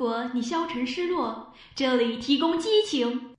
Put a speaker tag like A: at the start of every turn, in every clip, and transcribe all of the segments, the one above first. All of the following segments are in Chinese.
A: 如果你消沉失落，这里提供激情。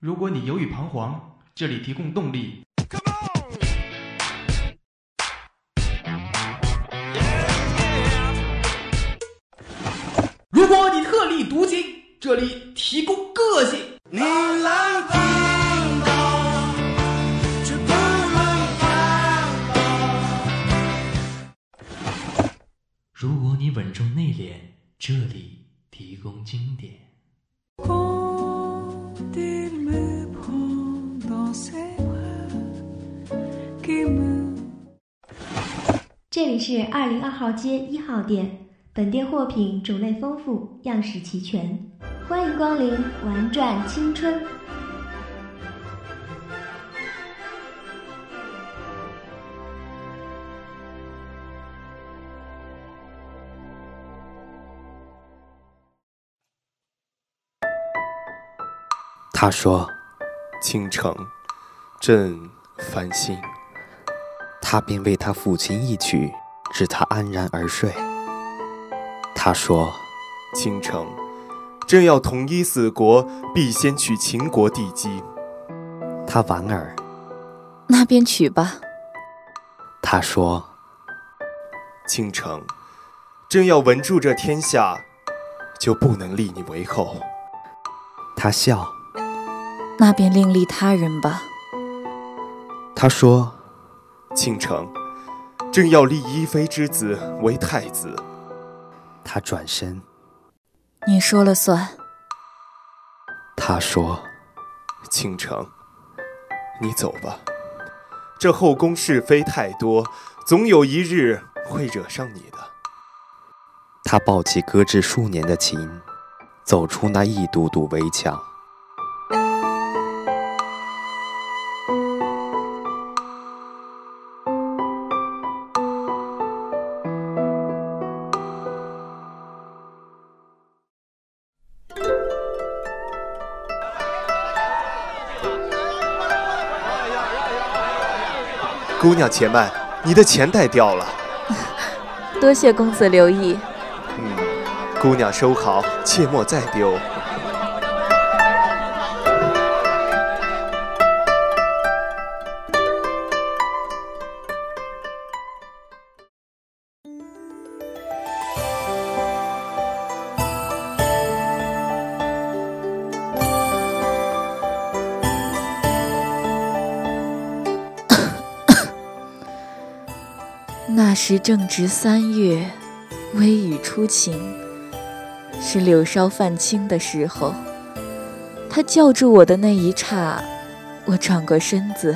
B: 如果你犹豫彷徨，这里提供动力。如果你特立独行，这里提供
C: 零二号街一号店，本店货品种类丰富，样式齐全，欢迎光临玩转青春。
D: 他说：“倾城，朕烦心。”他便为他抚琴一曲，使他安然而睡。他说：“倾城，朕要统一四国，必先取秦国地基。”他莞尔：“
E: 那便取吧。”
D: 他说：“倾城，朕要稳住这天下，就不能立你为后。”他笑。
E: 那便另立他人吧。
D: 他说：“倾城，朕要立一妃之子为太子。”他转身：“
E: 你说了算。”
D: 他说：“倾城，你走吧。这后宫是非太多，总有一日会惹上你的。”他抱起搁置数年的琴，走出那一堵堵围墙。姑娘且慢，你的钱袋掉了。
E: 多谢公子留意。
D: 嗯，姑娘收好，切莫再丢。
E: 时正值三月，微雨初晴，是柳梢泛青的时候。他叫住我的那一刹，我转过身子，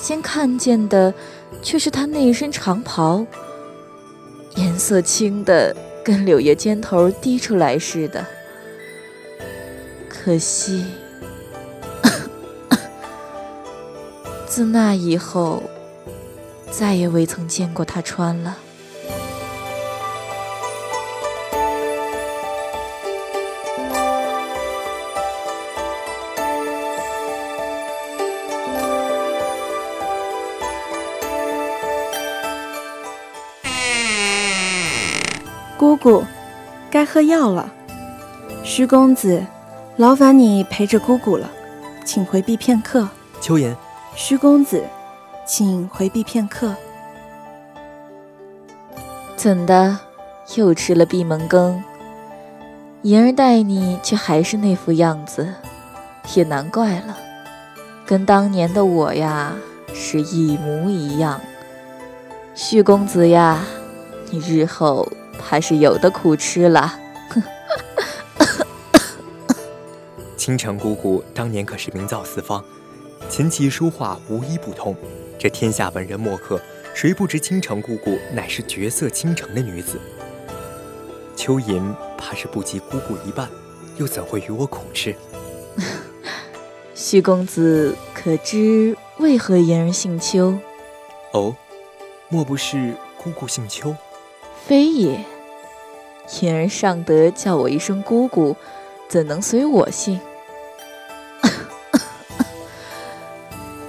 E: 先看见的却是他那一身长袍，颜色青的跟柳叶尖头滴出来似的。可惜，自那以后。再也未曾见过他穿了。
F: 姑姑，该喝药了。徐公子，劳烦你陪着姑姑了，请回避片刻。
G: 秋言，
F: 徐公子。请回避片刻。
E: 怎的，又吃了闭门羹？莹儿待你却还是那副样子，也难怪了。跟当年的我呀，是一模一样。旭公子呀，你日后怕是有的苦吃了。
G: 倾城姑姑当年可是名噪四方，琴棋书画无一不通。这天下文人墨客，谁不知倾城姑姑乃是绝色倾城的女子？秋吟怕是不及姑姑一半，又怎会与我恐斥？
E: 徐公子可知为何言儿姓邱？
G: 哦，莫不是姑姑姓邱？
E: 非也，言儿尚得叫我一声姑姑，怎能随我姓？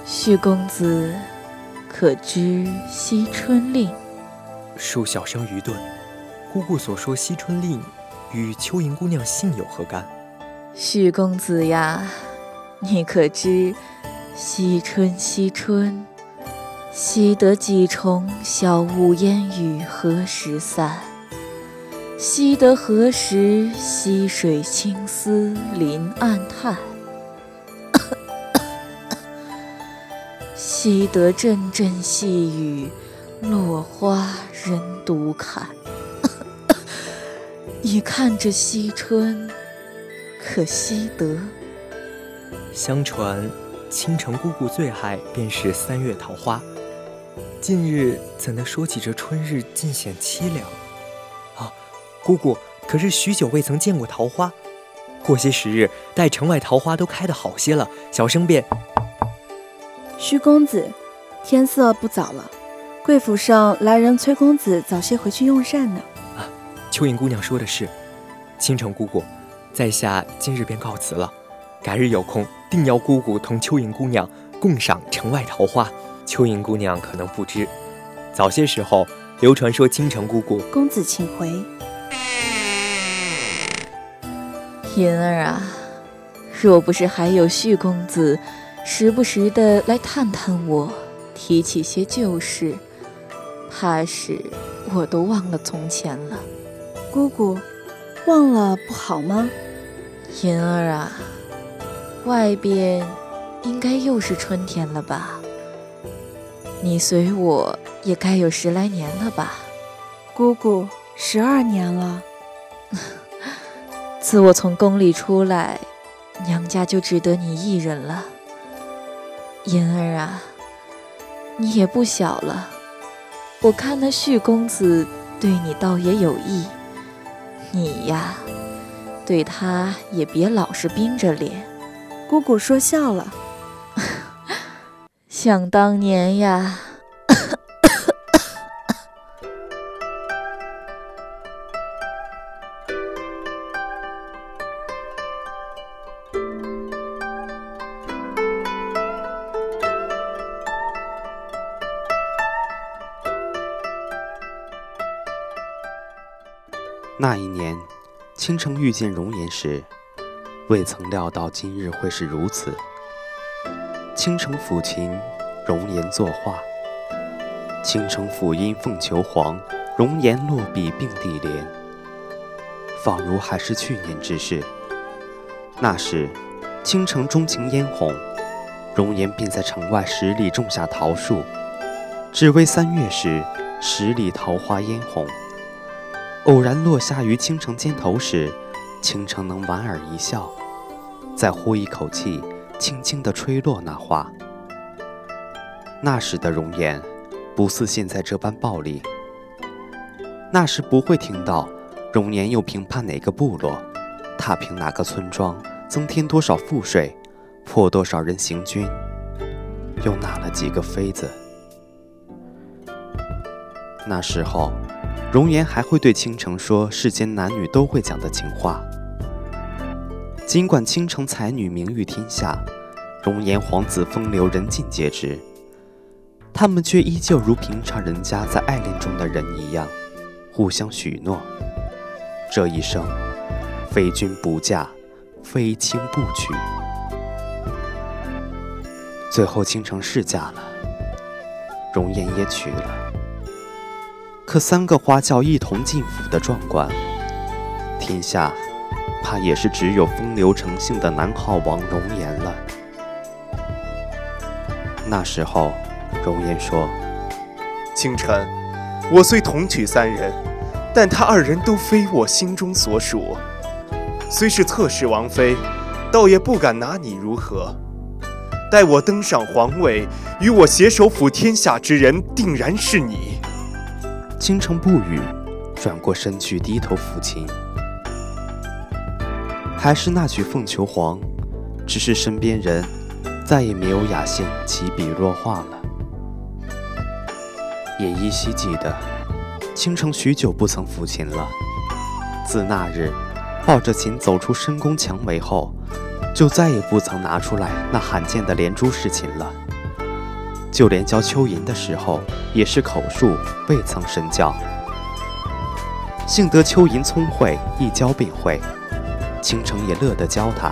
E: 徐公子，可知惜春令？
G: 恕小生愚钝。姑姑所说惜春令，与秋莹姑娘姓有何干？
E: 许公子呀，你可知惜春惜春？惜得几重小雾烟雨何时散？惜得何时溪水青丝临岸叹？惜得阵阵细雨落花人独看。你看这惜春，可惜得？
G: 相传，倾城姑姑最爱便是三月桃花。近日怎能说起这春日尽显凄凉？啊，姑姑，可是许久未曾见过桃花。过些时日，待城外桃花都开得好些了，小生便……
F: 徐公子，天色不早了，贵府上来人催公子早些回去用膳呢。
G: 啊，蚯蚓姑娘说的是，倾城姑姑，在下今日便告辞了，改日有空定邀姑姑同蚯蚓姑娘共赏城外桃花。蚯蚓姑娘可能不知，早些时候流传说倾城姑姑。
F: 公子请回。
E: 银儿啊，若不是还有旭公子，时不时的来探探我，提起些旧事，怕是我都忘了从前了。
F: 姑姑，忘了不好吗？
E: 银儿啊，外边应该又是春天了吧？你随我也该有十来年了吧，
F: 姑姑，十二年了。
E: 自我从宫里出来，娘家就只得你一人了。银儿啊，你也不小了，我看那旭公子对你倒也有意，你呀，对他也别老是冰着脸。
F: 姑姑说笑了。
E: 想当年呀，
D: 倾城遇见容颜时，未曾料到今日会是如此。倾城抚琴，容颜作画。倾城抚音凤求凰，容颜落笔并蒂莲。仿如还是去年之事。那时，倾城钟情嫣红，容颜便在城外十里种下桃树，只为三月时十里桃花嫣红，偶然落下于倾城肩头时，倾城能莞尔一笑，再呼一口气。轻轻地吹落那花。那时的容颜，不似现在这般暴力。那时不会听到容颜又评判哪个部落，踏平哪个村庄，增添多少赋税，破多少人行军，又纳了几个妃子。那时候，容颜还会对倾城说世间男女都会讲的情话。尽管倾城才女名誉天下，容颜皇子风流人尽皆知，他们却依旧如平常人家在爱恋中的人一样，互相许诺：这一生，非君不嫁，非卿不娶。最后，倾城是嫁了，容颜也娶了。可三个花轿一同进府的壮观，天下。怕也是只有风流成性的南浩王容颜了。那时候，容颜说：“
H: 清晨，我虽同娶三人，但他二人都非我心中所属。虽是侧室王妃，倒也不敢拿你如何。待我登上皇位，与我携手抚天下之人，定然是你。”
D: 倾城不语，转过身去低头抚琴。还是那曲凤求凰，只是身边人再也没有雅兴起笔落画了。也依稀记得，倾城许久不曾抚琴了。自那日抱着琴走出深宫蔷薇后，就再也不曾拿出来那罕见的连珠式琴了。就连教蚯蚓的时候，也是口述，未曾身教。幸得蚯蚓聪慧，一教便会，倾城也乐得教他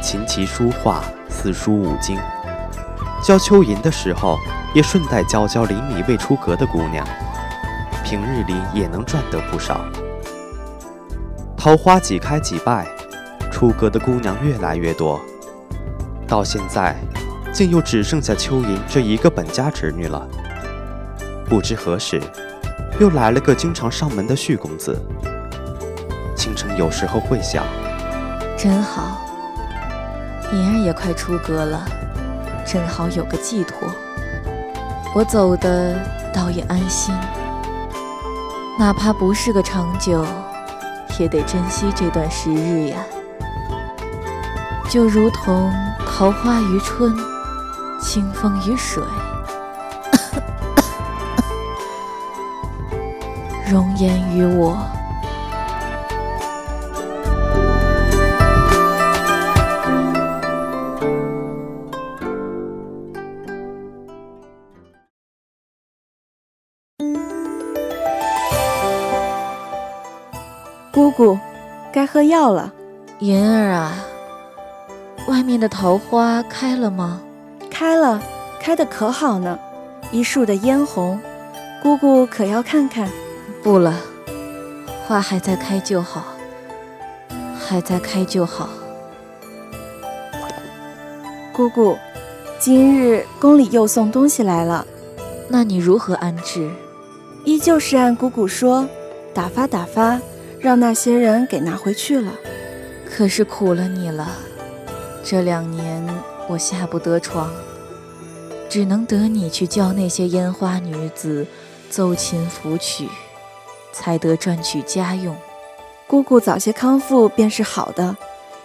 D: 琴棋书画四书五经。教蚯蚓的时候，也顺带教教邻里未出阁的姑娘，平日里也能赚得不少。桃花几开几败，出阁的姑娘越来越多，到现在，竟又只剩下秋莹这一个本家侄女了。不知何时。又来了个经常上门的旭公子。倾城有时候会想，
E: 真好，银儿也快出阁了，正好有个寄托。我走的倒也安心，哪怕不是个长久，也得珍惜这段时日呀。就如同桃花于春，清风与水。容颜与我。
F: 姑姑，该喝药了。
E: 云儿啊，外面的桃花开了吗？
F: 开了，开得可好呢，一树的嫣红。姑姑可要看看？
E: 不了，花还在开就好，还在开就好。
F: 姑姑，今日宫里又送东西来了，
E: 那你如何安置？
F: 依旧是按姑姑说，打发打发，让那些人给拿回去了。
E: 可是苦了你了，这两年我下不得床，只能得你去教那些烟花女子奏琴抚曲。才得赚取家用，
F: 姑姑早些康复便是好的。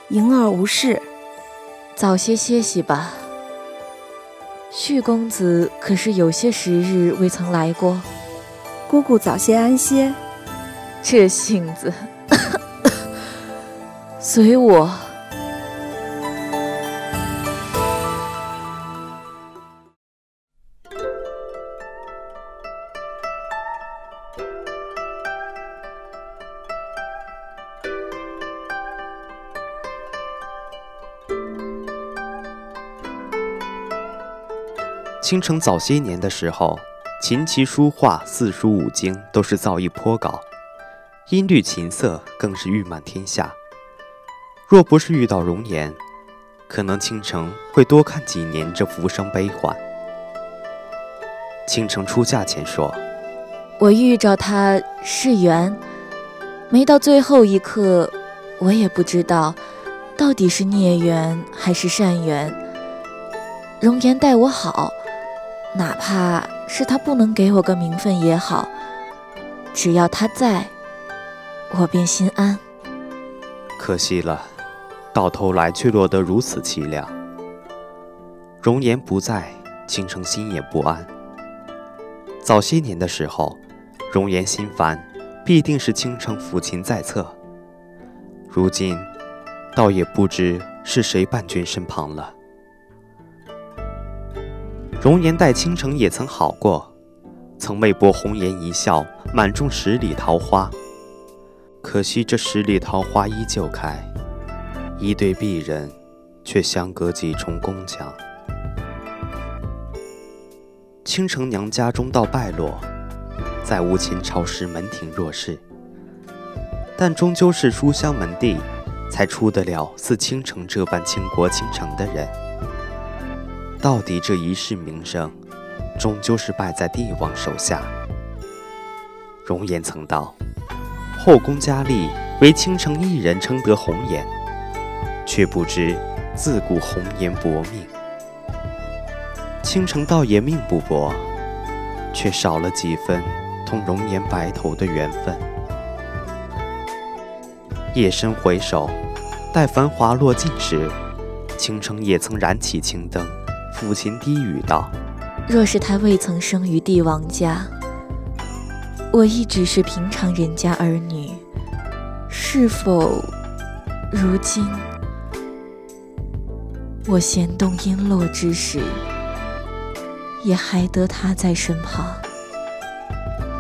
F: 莹儿无事，
E: 早些歇息吧。旭公子可是有些时日未曾来过，
F: 姑姑早些安歇。
E: 这性子，随我。
D: 倾城早些年的时候，琴棋书画四书五经都是造诣颇高，音律琴瑟更是誉满天下。若不是遇到容颜，可能倾城会多看几年这浮生悲欢。倾城出嫁前说：“
E: 我遇着他是缘，没到最后一刻，我也不知道到底是孽缘还是善缘。容颜待我好。”哪怕是他不能给我个名分也好，只要他在，我便心安。
D: 可惜了，到头来却落得如此凄凉。容颜不在，倾城心也不安。早些年的时候，容颜心烦，必定是倾城抚琴在侧。如今，倒也不知是谁伴君身旁了。容颜待倾城也曾好过，曾为博红颜一笑，满中十里桃花。可惜这十里桃花依旧开，一对璧人，却相隔几重宫墙。倾城娘家中道败落，再无前朝时门庭若市。但终究是书香门第，才出得了似倾城这般倾国倾城的人。到底这一世名声，终究是败在帝王手下。容颜曾道：“后宫佳丽，唯倾城一人称得红颜。”却不知自古红颜薄命。倾城倒也命不薄，却少了几分同容颜白头的缘分。夜深回首，待繁华落尽时，倾城也曾燃起青灯。抚琴低语道：“
E: 若是他未曾生于帝王家，我亦只是平常人家儿女，是否如今我弦动音落之时，也还得他在身旁。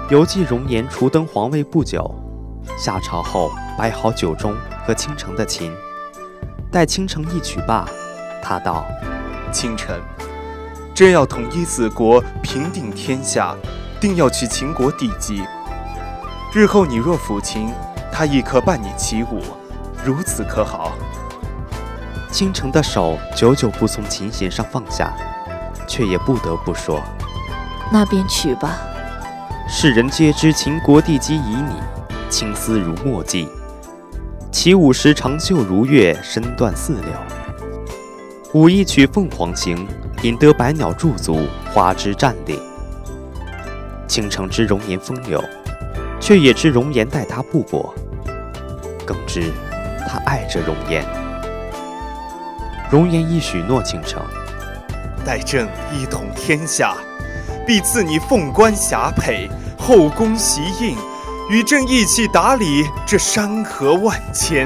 D: 犹记容颜初登皇位不久，下朝后摆好酒盅和倾城的琴，待倾城一曲罢，他道：“
H: 倾城，真要统一四国，平定天下，定要去秦国地基。日后你若抚琴，他亦可伴你起舞，如此可好？”
D: 倾城的手久久不从琴弦上放下，却也不得不说：“
E: 那便取吧。”
D: 世人皆知秦国地基旖旎，青丝如墨迹。起舞时长袖如月，身段似柳。舞一曲凤凰行，引得百鸟驻足，花枝站立。倾城之容颜风流，却也知容颜待他不薄，更知他爱着容颜。容颜亦许诺倾城，
H: 待朕一统天下，必赐你凤冠霞帔、后宫席印，与朕一起打理这山河万千。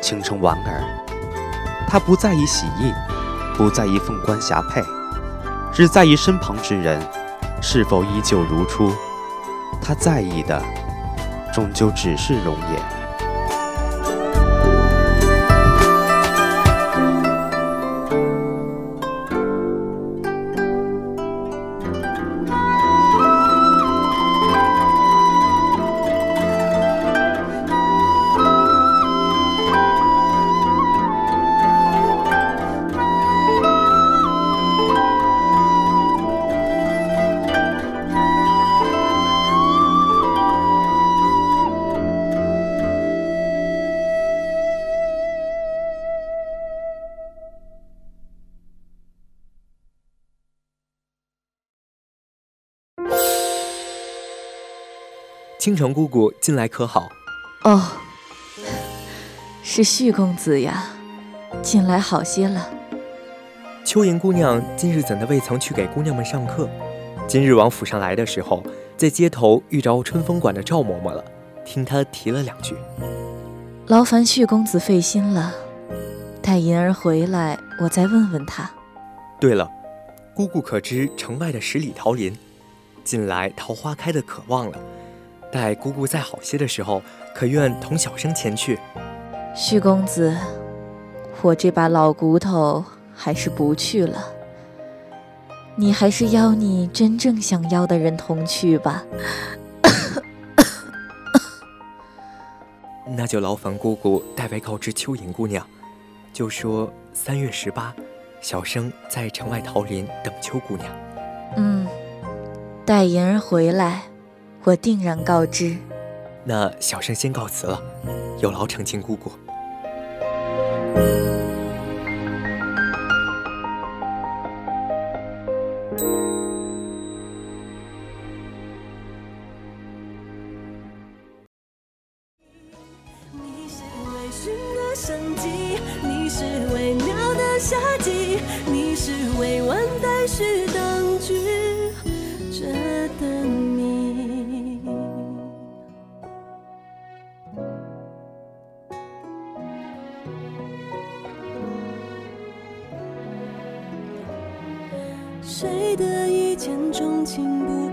D: 倾城莞尔，他不在意喜印，不在意凤冠霞帔，只在意身旁之人是否依旧如初。他在意的，终究只是容颜。
G: 倾城姑姑近来可好？
E: 哦，是旭公子呀，近来好些了。
G: 秋莹姑娘今日怎的未曾去给姑娘们上课？今日往府上来的时候，在街头遇着春风馆的赵嬷嬷了，听她提了两句。
E: 劳烦旭公子费心了，待银儿回来，我再问问她。
G: 对了，姑姑可知城外的十里桃林，近来桃花开的可旺了。待姑姑再好些的时候，可愿同小生前去？
E: 徐公子，我这把老骨头还是不去了。你还是邀你真正想要的人同去吧。
G: 那就劳烦姑姑代为告知秋莹姑娘，就说三月十八，小生在城外桃林等秋姑娘。
E: 嗯，待莹儿回来。我定然告知。
G: 那小生先告辞了，有劳成亲姑姑。
I: 谁的一见钟情不